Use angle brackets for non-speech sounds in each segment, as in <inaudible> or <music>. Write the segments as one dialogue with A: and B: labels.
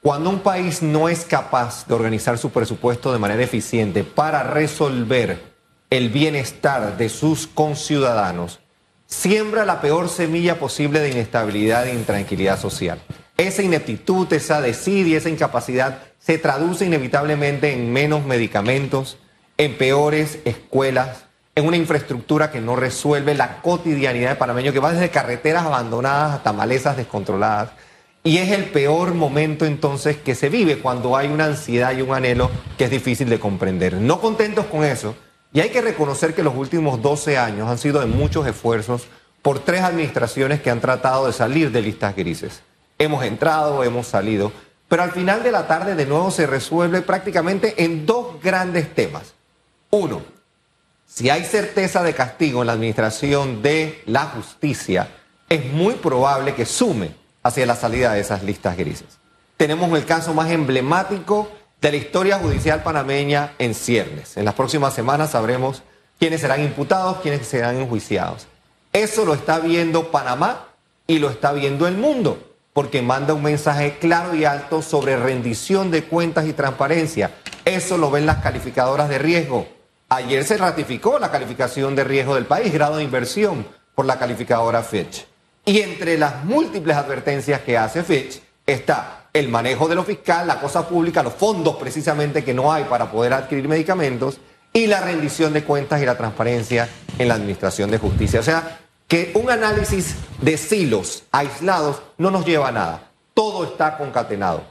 A: Cuando un país no es capaz de organizar su presupuesto de manera eficiente para resolver el bienestar de sus conciudadanos, siembra la peor semilla posible de inestabilidad e intranquilidad social. Esa ineptitud, esa desidia, esa incapacidad se traduce inevitablemente en menos medicamentos, en peores escuelas, en una infraestructura que no resuelve la cotidianidad de panameño, que va desde carreteras abandonadas hasta malezas descontroladas. Y es el peor momento entonces que se vive cuando hay una ansiedad y un anhelo que es difícil de comprender. No contentos con eso, y hay que reconocer que los últimos 12 años han sido de muchos esfuerzos por tres administraciones que han tratado de salir de listas grises. Hemos entrado, hemos salido, pero al final de la tarde de nuevo se resuelve prácticamente en dos grandes temas. Uno, si hay certeza de castigo en la administración de la justicia, es muy probable que sume hacia la salida de esas listas grises. Tenemos el caso más emblemático de la historia judicial panameña en ciernes. En las próximas semanas sabremos quiénes serán imputados, quiénes serán enjuiciados. Eso lo está viendo Panamá y lo está viendo el mundo, porque manda un mensaje claro y alto sobre rendición de cuentas y transparencia. Eso lo ven las calificadoras de riesgo. Ayer se ratificó la calificación de riesgo del país, grado de inversión, por la calificadora Fitch. Y entre las múltiples advertencias que hace Fitch está el manejo de lo fiscal, la cosa pública, los fondos precisamente que no hay para poder adquirir medicamentos y la rendición de cuentas y la transparencia en la administración de justicia. O sea, que un análisis de silos aislados no nos lleva a nada. Todo está concatenado.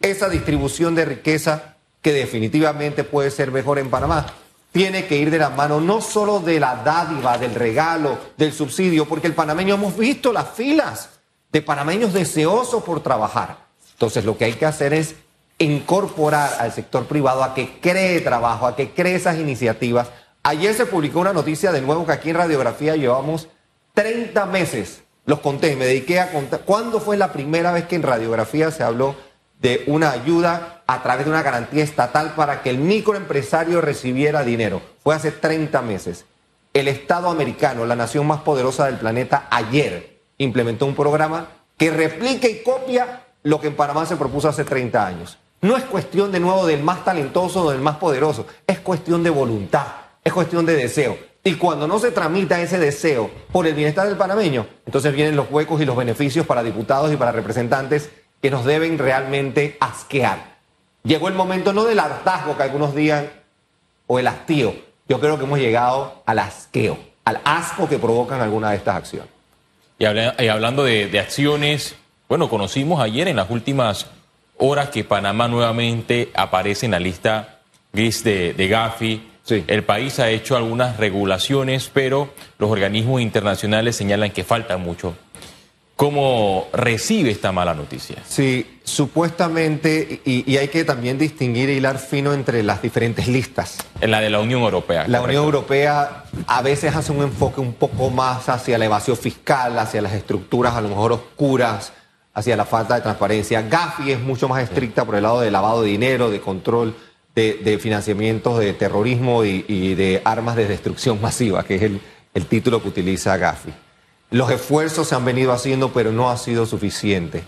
A: Esa distribución de riqueza que definitivamente puede ser mejor en Panamá tiene que ir de la mano no solo de la dádiva, del regalo, del subsidio, porque el panameño hemos visto las filas de panameños deseosos por trabajar. Entonces lo que hay que hacer es incorporar al sector privado a que cree trabajo, a que cree esas iniciativas. Ayer se publicó una noticia de nuevo que aquí en radiografía llevamos 30 meses, los conté, me dediqué a contar. ¿Cuándo fue la primera vez que en radiografía se habló de una ayuda a través de una garantía estatal para que el microempresario recibiera dinero. Fue hace 30 meses. El Estado americano, la nación más poderosa del planeta, ayer implementó un programa que replica y copia lo que en Panamá se propuso hace 30 años. No es cuestión de nuevo del más talentoso o del más poderoso, es cuestión de voluntad, es cuestión de deseo. Y cuando no se tramita ese deseo por el bienestar del panameño, entonces vienen los huecos y los beneficios para diputados y para representantes que nos deben realmente asquear. Llegó el momento no del hartazgo que algunos digan o el hastío. Yo creo que hemos llegado al asqueo, al asco que provocan algunas de estas acciones.
B: Y, hablando de, acciones, bueno, conocimos ayer en las últimas horas que Panamá nuevamente aparece en la lista gris de, de Gafi. Sí. El país ha hecho algunas regulaciones, pero los organismos internacionales señalan que falta mucho ¿Cómo recibe esta mala noticia?
A: Sí, supuestamente, y, hay que también distinguir e hilar fino entre las diferentes listas.
B: En la de la Unión Europea.
A: La Unión Europea a veces hace un enfoque un poco más hacia la evasión fiscal, hacia las estructuras a lo mejor oscuras, hacia la falta de transparencia. Gafi es mucho más estricta por el lado de lavado de dinero, de control de, de financiamientos de terrorismo y, de armas de destrucción masiva, que es el, el título que utiliza Gafi. Los esfuerzos se han venido haciendo, pero no ha sido suficiente.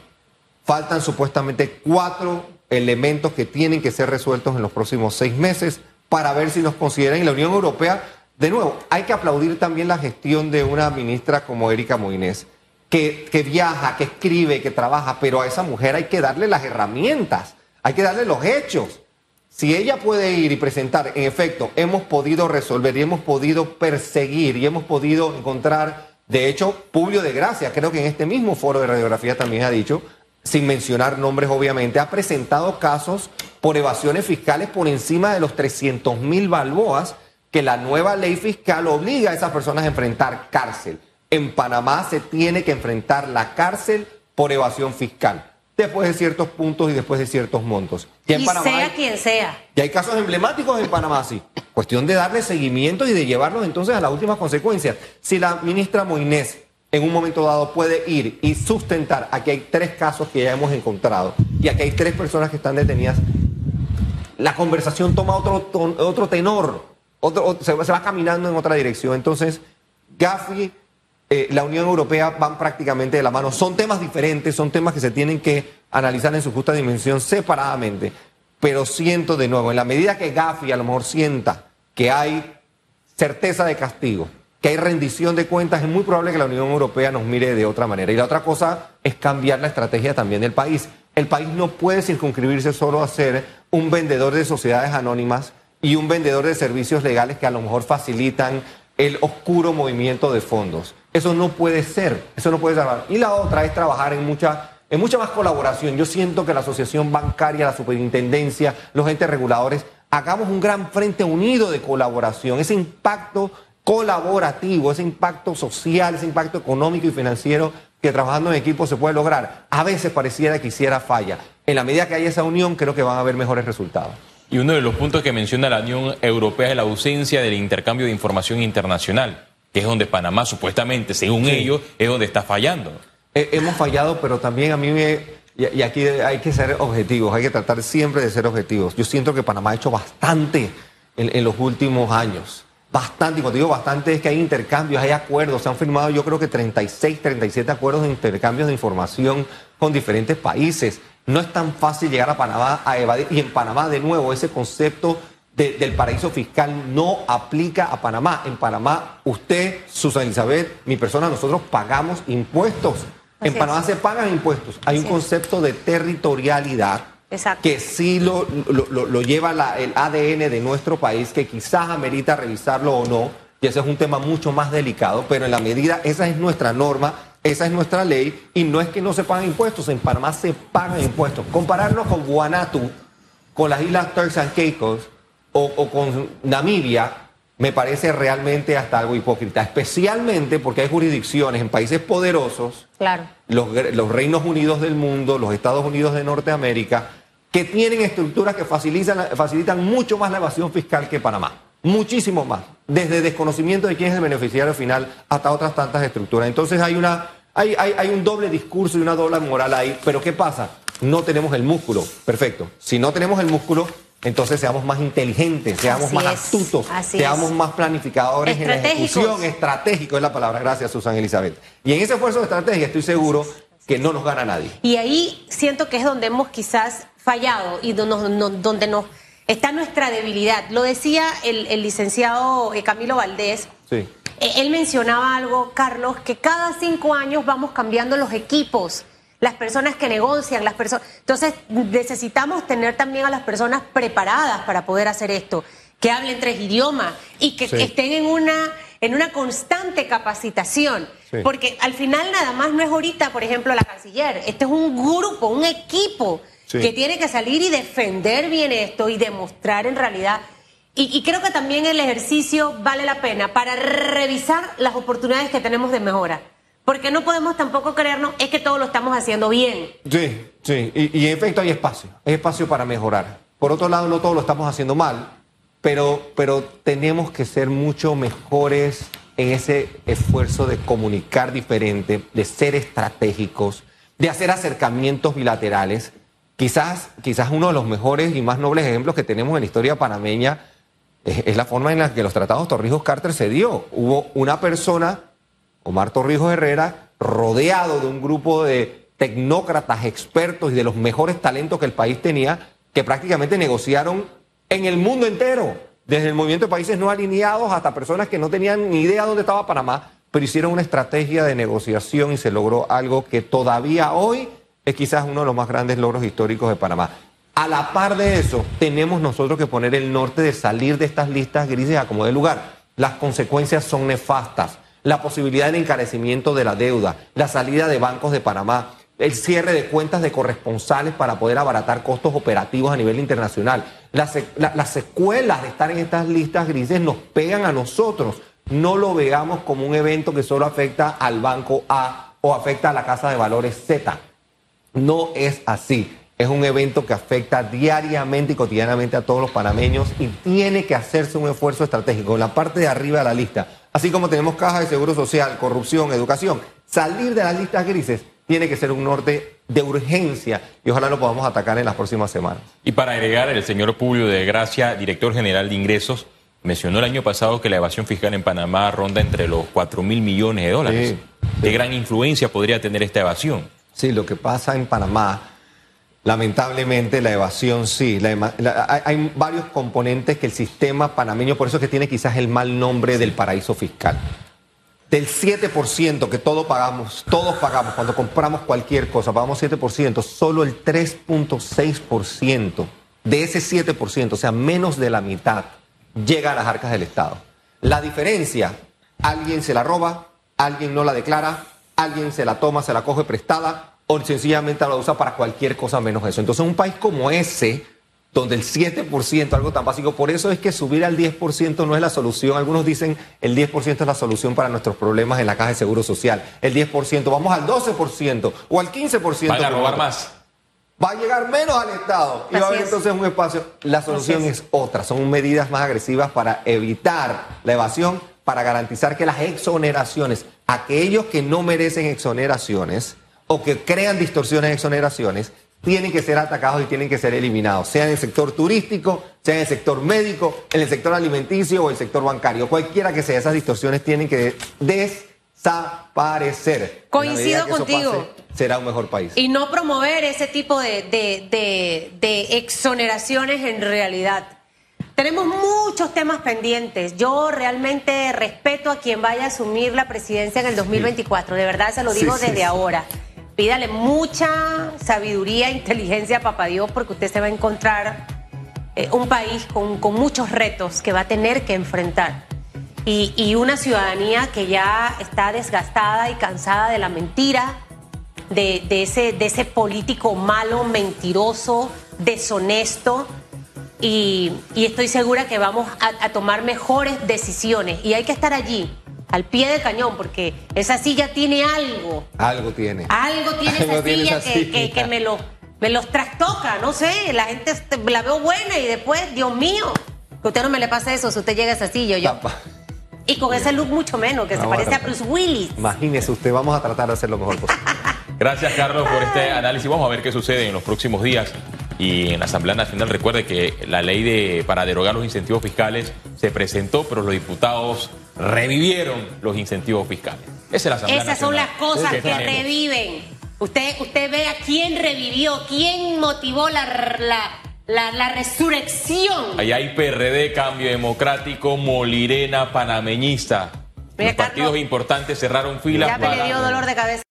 A: Faltan supuestamente cuatro elementos que tienen que ser resueltos en los próximos seis meses para ver si nos consideran. en la Unión Europea, de nuevo, hay que aplaudir también la gestión de una ministra como Erika Moines, que, que viaja, que escribe, que trabaja, pero a esa mujer hay que darle las herramientas, hay que darle los hechos. Si ella puede ir y presentar, en efecto, hemos podido resolver y hemos podido perseguir y hemos podido encontrar de hecho, Publio de Gracia, creo que en este mismo foro de radiografía también ha dicho, sin mencionar nombres obviamente, ha presentado casos por evasiones fiscales por encima de los 300 mil balboas que la nueva ley fiscal obliga a esas personas a enfrentar cárcel. En Panamá se tiene que enfrentar la cárcel por evasión fiscal después de ciertos puntos y después de ciertos montos.
C: y sea quien sea.
A: Y hay casos emblemáticos en Panamá, sí. Cuestión de darle seguimiento y de llevarlos entonces a las últimas consecuencias. Si la ministra Moinés en un momento dado puede ir y sustentar, aquí hay tres casos que ya hemos encontrado y aquí hay tres personas que están detenidas, la conversación toma otro, otro tenor, otro, se, va caminando en otra dirección. Entonces, Gafi eh, la Unión Europea van prácticamente de la mano. Son temas diferentes, son temas que se tienen que analizar en su justa dimensión separadamente. Pero siento de nuevo, en la medida que Gafi a lo mejor sienta que hay certeza de castigo, que hay rendición de cuentas, es muy probable que la Unión Europea nos mire de otra manera. Y la otra cosa es cambiar la estrategia también del país. El país no puede circunscribirse solo a ser un vendedor de sociedades anónimas y un vendedor de servicios legales que a lo mejor facilitan el oscuro movimiento de fondos. Eso no puede ser, eso no puede ser. Y la otra es trabajar en mucha, en mucha más colaboración. Yo siento que la asociación bancaria, la superintendencia, los entes reguladores, hagamos un gran frente unido de colaboración. Ese impacto colaborativo, ese impacto social, ese impacto económico y financiero que trabajando en equipo se puede lograr. A veces pareciera que hiciera falla. En la medida que haya esa unión, creo que van a haber mejores resultados.
B: Y uno de los puntos que menciona la Unión Europea es la ausencia del intercambio de información internacional, que es donde Panamá supuestamente, según ellos, es donde está fallando.
A: hemos fallado, pero también a mí me... Y, aquí hay que ser objetivos, hay que tratar siempre de ser objetivos. Yo siento que Panamá ha hecho bastante en, los últimos años. Bastante, y cuando digo bastante es que hay intercambios, hay acuerdos, se han firmado yo creo que 36, 37 acuerdos de intercambios de información con diferentes países. No es tan fácil llegar a Panamá a evadir. Y en Panamá, de nuevo, ese concepto del paraíso fiscal no aplica a Panamá. En Panamá, usted, Susana Elizabeth, mi persona, nosotros pagamos impuestos. en Panamá se pagan impuestos. Hay un concepto de territorialidad que sí lo, lo, lleva el ADN de nuestro país, que quizás amerita revisarlo o no. Y ese es un tema mucho más delicado, pero en la medida, esa es nuestra norma esa es nuestra ley y no es que no se pagan impuestos, en Panamá se pagan impuestos. Compararnos con Guanatu, con las islas Turks and Caicos o, con Namibia, me parece realmente hasta algo hipócrita, especialmente porque hay jurisdicciones en países poderosos,
C: claro.
A: los, los Reinos Unidos del mundo, los Estados Unidos de Norteamérica, que tienen estructuras que facilitan, facilitan mucho más la evasión fiscal que Panamá. Muchísimo más. Desde desconocimiento de quién es el beneficiario final hasta otras tantas estructuras. Entonces hay una hay, hay, un doble discurso y una doble moral ahí, pero ¿qué pasa? No tenemos el músculo. Perfecto. Si no tenemos el músculo, entonces seamos más inteligentes, seamos más astutos, seamos más planificadores en la ejecución. Estratégico es la palabra. Gracias, Susan Elizabeth. Y en ese esfuerzo de estrategia estoy seguro que no nos gana nadie.
C: Y ahí siento que es donde hemos quizás fallado y donde nos, está nuestra debilidad. Lo decía el, el licenciado eh, Camilo Valdés.
A: Sí.
C: Eh, él mencionaba algo, Carlos, que cada cinco años vamos cambiando los equipos, las personas que negocian, las personas. Entonces necesitamos tener también a las personas preparadas para poder hacer esto, que hablen tres idiomas y que estén en una en una constante capacitación. Porque al final nada más no es ahorita, por ejemplo, la canciller. Este es un grupo, un equipo que tiene que salir y defender bien esto y demostrar en realidad y, creo que también el ejercicio vale la pena para revisar las oportunidades que tenemos de mejora. Porque no podemos tampoco creernos, es que todo lo estamos haciendo bien.
A: Sí, sí, y, en efecto hay espacio, hay espacio para mejorar. Por otro lado, no todo lo estamos haciendo mal, pero, pero tenemos que ser mucho mejores en ese esfuerzo de comunicar diferente, de ser estratégicos, de hacer acercamientos bilaterales. Quizás, quizás uno de los mejores y más nobles ejemplos que tenemos en la historia panameña es, la forma en la que los tratados Torrijos-Carter se dio. Hubo una persona, Omar Torrijos Herrera, rodeado de un grupo de tecnócratas, expertos y de los mejores talentos que el país tenía, que prácticamente negociaron en el mundo entero, desde el movimiento de países no alineados hasta personas que no tenían ni idea dónde estaba Panamá, pero hicieron una estrategia de negociación y se logró algo que todavía hoy es quizás uno de los más grandes logros históricos de Panamá. A la par de eso, tenemos nosotros que poner el norte de salir de estas listas grises a como de lugar. Las consecuencias son nefastas. La posibilidad del encarecimiento de la deuda, la salida de bancos de Panamá, el cierre de cuentas de corresponsales para poder abaratar costos operativos a nivel internacional. Las, las secuelas de estar en estas listas grises nos pegan a nosotros. No lo veamos como un evento que solo afecta al banco A o afecta a la casa de valores Z. No es así es un evento que afecta diariamente y cotidianamente a todos los panameños y tiene que hacerse un esfuerzo estratégico en la parte de arriba de la lista. Así como tenemos caja de seguro social, corrupción, educación, salir de las listas grises tiene que ser un norte de urgencia y ojalá lo podamos atacar en las próximas semanas.
B: Y para agregar, el señor Publio de Gracia, director general de ingresos, mencionó el año pasado que la evasión fiscal en Panamá ronda entre los 4 mil millones de dólares. ¿Qué gran influencia podría tener esta evasión?
A: Sí, lo que pasa en Panamá Lamentablemente la evasión sí. hay varios componentes que el sistema panameño, por eso es que tiene quizás el mal nombre del paraíso fiscal. Del 7% que todos pagamos, todos pagamos cuando compramos cualquier cosa, pagamos 7%, solo el 3.6% de ese 7%, o sea, menos de la mitad, llega a las arcas del Estado. La diferencia, alguien se la roba, alguien no la declara, alguien se la toma, se la coge prestada o sencillamente la usa para cualquier cosa menos eso. Entonces, un país como ese, donde el 7%, algo tan básico, por eso es que subir al 10% no es la solución. Algunos dicen el 10% es la solución para nuestros problemas en la caja de seguro social. El 10%, vamos al 12% o al 15%.
B: Van a robar más
A: va a llegar menos al Estado y va a haber entonces un espacio. La solución es. otra, son medidas más agresivas para evitar la evasión, para garantizar que las exoneraciones, aquellos que no merecen exoneraciones o que crean distorsiones de exoneraciones, tienen que ser atacados y tienen que ser eliminados, sea en el sector turístico, sea en el sector médico, en el sector alimenticio o el sector bancario. Cualquiera que sea, esas distorsiones tienen que desaparecer.
C: Coincido contigo
A: será un mejor país.
C: Y no promover ese tipo de, de, exoneraciones en realidad. Tenemos muchos temas pendientes. Yo realmente respeto a quien vaya a asumir la presidencia en el 2024. De verdad se lo digo desde ahora. Pídale mucha sabiduría inteligencia a Papá Dios porque usted se va a encontrar eh, un país con, con, muchos retos que va a tener que enfrentar. Y, y una ciudadanía que ya está desgastada y cansada de la mentira, de, ese, de ese político malo, mentiroso, deshonesto. Y, estoy segura que vamos a, tomar mejores decisiones. Y hay que estar allí, al pie del cañón, porque esa silla tiene algo.
A: Algo tiene.
C: Algo tiene <laughs> esa silla, que, que, me, lo, me los trastoca, no sé. La gente la veo buena y después, Dios mío, que usted no me le pase eso si usted llega a esa silla. Yo. Y con ese look mucho menos, que se parece a, Bruce Willis.
A: Imagínese usted, vamos a tratar de hacer lo mejor posible. <laughs>
B: Gracias, Carlos, por este análisis. Vamos a ver qué sucede en los próximos días. Y en la Asamblea Nacional recuerde que la ley de, para derogar los incentivos fiscales se presentó, pero los diputados revivieron los incentivos fiscales.
C: Esa es la Asamblea Esas son las cosas que, reviven. Usted, usted ve a quién revivió, quién motivó la, la, la, resurrección.
B: Ahí hay PRD, Cambio Democrático, Molirena, Panameñista. Los partidos importantes cerraron filas.
C: Ya me dio dolor de cabeza.